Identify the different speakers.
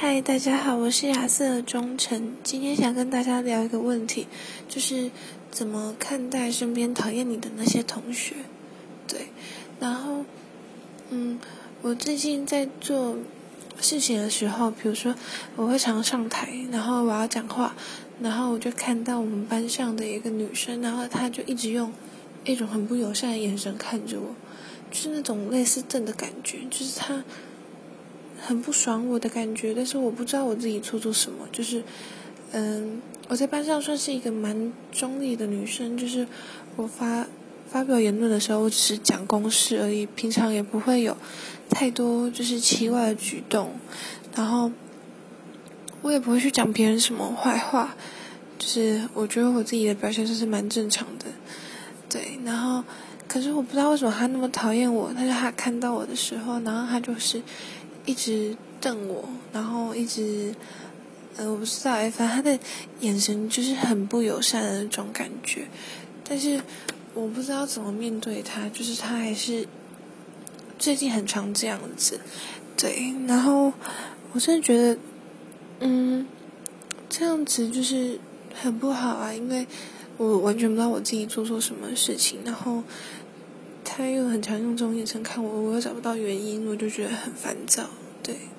Speaker 1: 嗨，大家好，我是亚瑟忠诚。今天想跟大家聊一个问题，就是怎么看待身边讨厌你的那些同学。对，然后，嗯，我最近在做事情的时候，比如说我会常上台，然后我要讲话，然后我就看到我们班上的一个女生，然后她就一直用一种很不友善的眼神看着我，就是那种类似瞪的感觉，就是她。很不爽我的感觉，但是我不知道我自己做错什么。就是，嗯，我在班上算是一个蛮中立的女生，就是我发发表言论的时候，我只是讲公事而已，平常也不会有太多就是奇怪的举动，然后我也不会去讲别人什么坏话，就是我觉得我自己的表现算是蛮正常的，对。然后，可是我不知道为什么他那么讨厌我，但是他看到我的时候，然后他就是。一直瞪我，然后一直，呃，我不知道，反正他的眼神就是很不友善的那种感觉，但是我不知道怎么面对他，就是他还是最近很常这样子，对，然后我真的觉得，嗯，这样子就是很不好啊，因为我完全不知道我自己做错什么事情，然后。他又很常用这种眼神看我，我又找不到原因，我就觉得很烦躁，对。